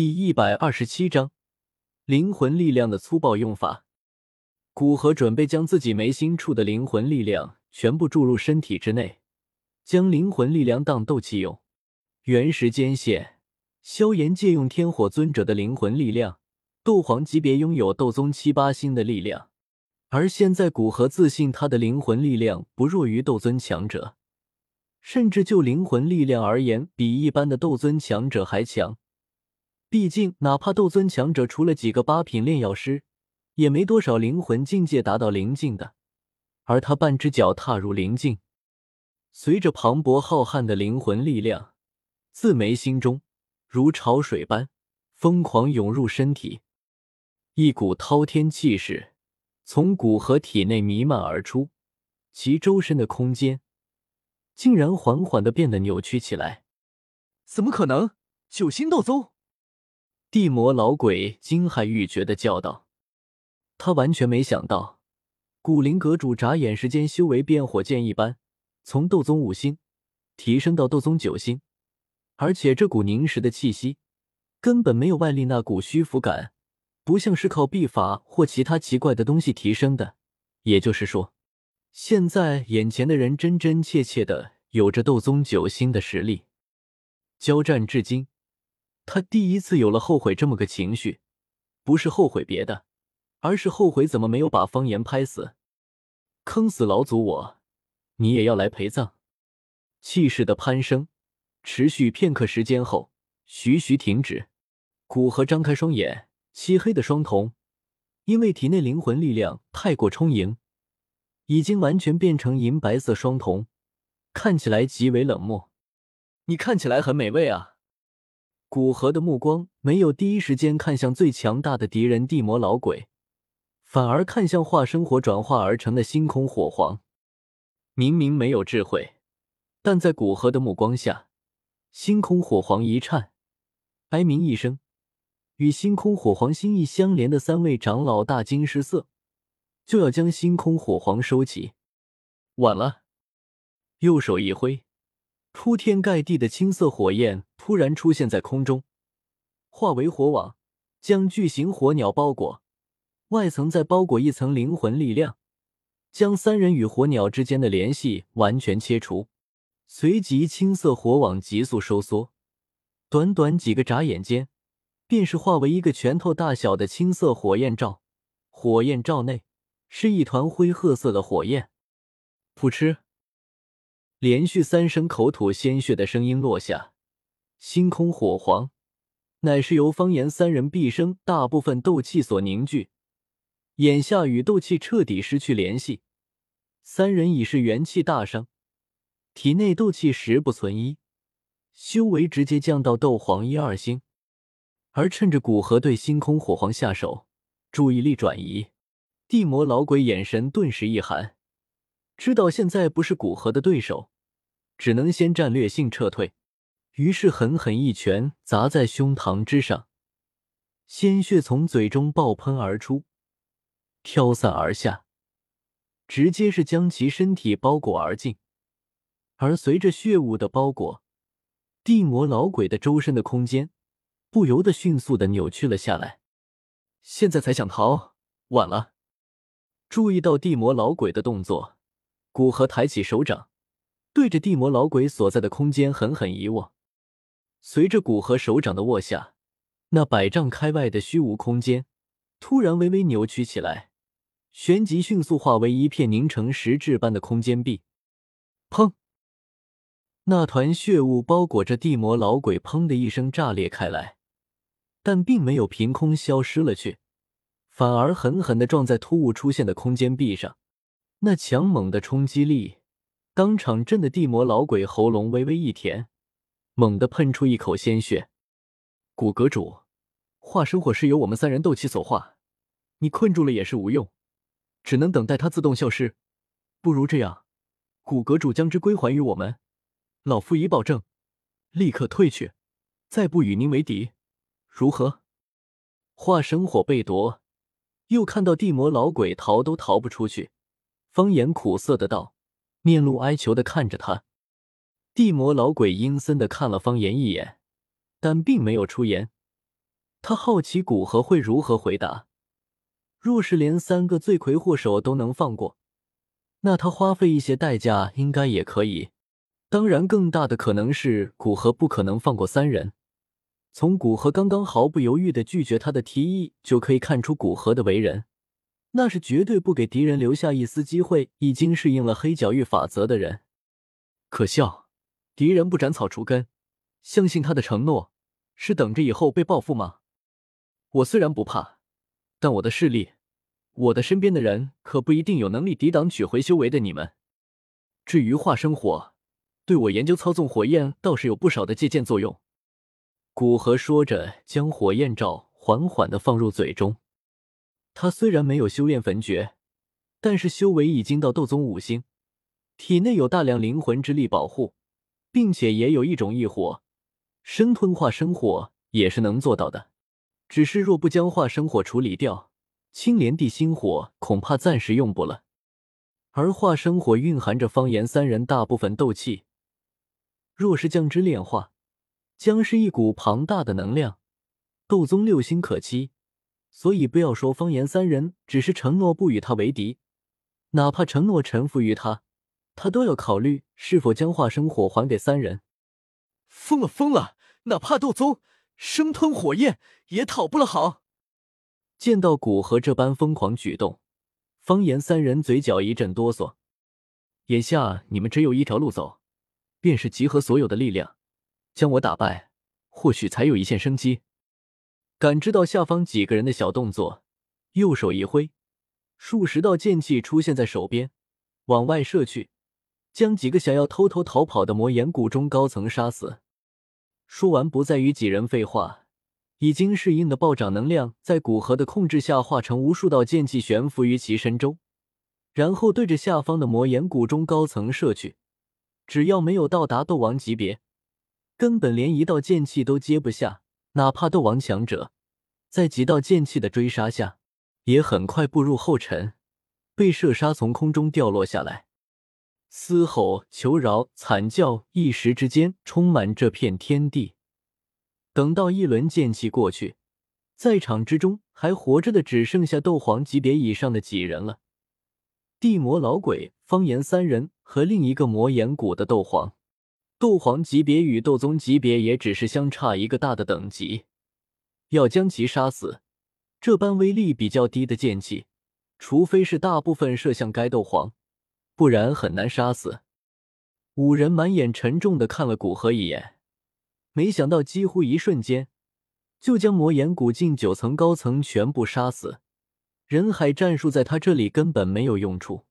第一百二十七章灵魂力量的粗暴用法。古河准备将自己眉心处的灵魂力量全部注入身体之内，将灵魂力量当斗气用。原时间线，萧炎借用天火尊者的灵魂力量，斗皇级别拥有斗宗七八星的力量，而现在古河自信他的灵魂力量不弱于斗尊强者，甚至就灵魂力量而言，比一般的斗尊强者还强。毕竟，哪怕斗尊强者，除了几个八品炼药师，也没多少灵魂境界达到灵境的。而他半只脚踏入灵境，随着磅礴浩瀚的灵魂力量自眉心中如潮水般疯狂涌入身体，一股滔天气势从古河体内弥漫而出，其周身的空间竟然缓缓的变得扭曲起来。怎么可能？九星斗宗！地魔老鬼惊骇欲绝的叫道：“他完全没想到，古灵阁主眨眼时间修为变火箭一般，从斗宗五星提升到斗宗九星，而且这股凝实的气息根本没有外力那股虚浮感，不像是靠秘法或其他奇怪的东西提升的。也就是说，现在眼前的人真真切切的有着斗宗九星的实力。交战至今。”他第一次有了后悔这么个情绪，不是后悔别的，而是后悔怎么没有把方言拍死，坑死老祖我，你也要来陪葬。气势的攀升持续片刻时间后，徐徐停止。古河张开双眼，漆黑的双瞳因为体内灵魂力量太过充盈，已经完全变成银白色双瞳，看起来极为冷漠。你看起来很美味啊。古河的目光没有第一时间看向最强大的敌人地魔老鬼，反而看向化生火转化而成的星空火皇。明明没有智慧，但在古河的目光下，星空火皇一颤，哀鸣一声，与星空火皇心意相连的三位长老大惊失色，就要将星空火皇收起。晚了，右手一挥。铺天盖地的青色火焰突然出现在空中，化为火网，将巨型火鸟包裹，外层再包裹一层灵魂力量，将三人与火鸟之间的联系完全切除。随即，青色火网急速收缩，短短几个眨眼间，便是化为一个拳头大小的青色火焰罩。火焰罩内是一团灰褐色的火焰，噗嗤。连续三声口吐鲜血的声音落下，星空火皇乃是由方言三人毕生大部分斗气所凝聚，眼下与斗气彻底失去联系，三人已是元气大伤，体内斗气十不存一，修为直接降到斗皇一二星。而趁着古河对星空火皇下手，注意力转移，地魔老鬼眼神顿时一寒。知道现在不是古河的对手，只能先战略性撤退。于是狠狠一拳砸在胸膛之上，鲜血从嘴中爆喷而出，飘散而下，直接是将其身体包裹而尽。而随着血雾的包裹，地魔老鬼的周身的空间不由得迅速的扭曲了下来。现在才想逃，晚了。注意到地魔老鬼的动作。古河抬起手掌，对着地魔老鬼所在的空间狠狠一握。随着古河手掌的握下，那百丈开外的虚无空间突然微微扭曲起来，旋即迅速化为一片凝成实质般的空间壁。砰！那团血雾包裹着地魔老鬼，砰的一声炸裂开来，但并没有凭空消失了去，反而狠狠的撞在突兀出现的空间壁上。那强猛的冲击力，当场震得地魔老鬼喉咙微微一甜，猛地喷出一口鲜血。古阁主，化生火是由我们三人斗气所化，你困住了也是无用，只能等待它自动消失。不如这样，古阁主将之归还于我们，老夫已保证，立刻退去，再不与您为敌，如何？化生火被夺，又看到地魔老鬼逃都逃不出去。方言苦涩的道，面露哀求的看着他。地魔老鬼阴森的看了方言一眼，但并没有出言，他好奇古河会如何回答。若是连三个罪魁祸首都能放过，那他花费一些代价应该也可以。当然，更大的可能是古河不可能放过三人。从古河刚刚毫不犹豫的拒绝他的提议，就可以看出古河的为人，那是绝对不给敌人留下一丝机会。已经适应了黑角域法则的人，可笑！敌人不斩草除根，相信他的承诺是等着以后被报复吗？我虽然不怕，但我的势力，我的身边的人可不一定有能力抵挡取回修为的你们。至于化生火。对我研究操纵火焰倒是有不少的借鉴作用。古河说着，将火焰罩缓缓的放入嘴中。他虽然没有修炼焚诀，但是修为已经到斗宗五星，体内有大量灵魂之力保护，并且也有一种异火，生吞化生火也是能做到的。只是若不将化生火处理掉，青莲地心火恐怕暂时用不了。而化生火蕴含着方言三人大部分斗气。若是将之炼化，将是一股庞大的能量，斗宗六星可期。所以不要说方言三人只是承诺不与他为敌，哪怕承诺臣服于他，他都要考虑是否将化生火还给三人。疯了疯了！哪怕斗宗生吞火焰也讨不了好。见到古河这般疯狂举动，方言三人嘴角一阵哆嗦。眼下你们只有一条路走。便是集合所有的力量，将我打败，或许才有一线生机。感知到下方几个人的小动作，右手一挥，数十道剑气出现在手边，往外射去，将几个想要偷偷逃跑的魔岩谷中高层杀死。说完，不再与几人废话，已经适应的暴涨能量在古河的控制下，化成无数道剑气悬浮于其身周，然后对着下方的魔岩谷中高层射去。只要没有到达斗王级别，根本连一道剑气都接不下。哪怕斗王强者，在几道剑气的追杀下，也很快步入后尘，被射杀从空中掉落下来。嘶吼、求饶、惨叫，一时之间充满这片天地。等到一轮剑气过去，在场之中还活着的只剩下斗皇级别以上的几人了。地魔老鬼、方言三人和另一个魔岩谷的斗皇，斗皇级别与斗宗级别也只是相差一个大的等级。要将其杀死，这般威力比较低的剑气，除非是大部分射向该斗皇，不然很难杀死。五人满眼沉重的看了古河一眼，没想到几乎一瞬间，就将魔岩古境九层高层全部杀死。人海战术在他这里根本没有用处。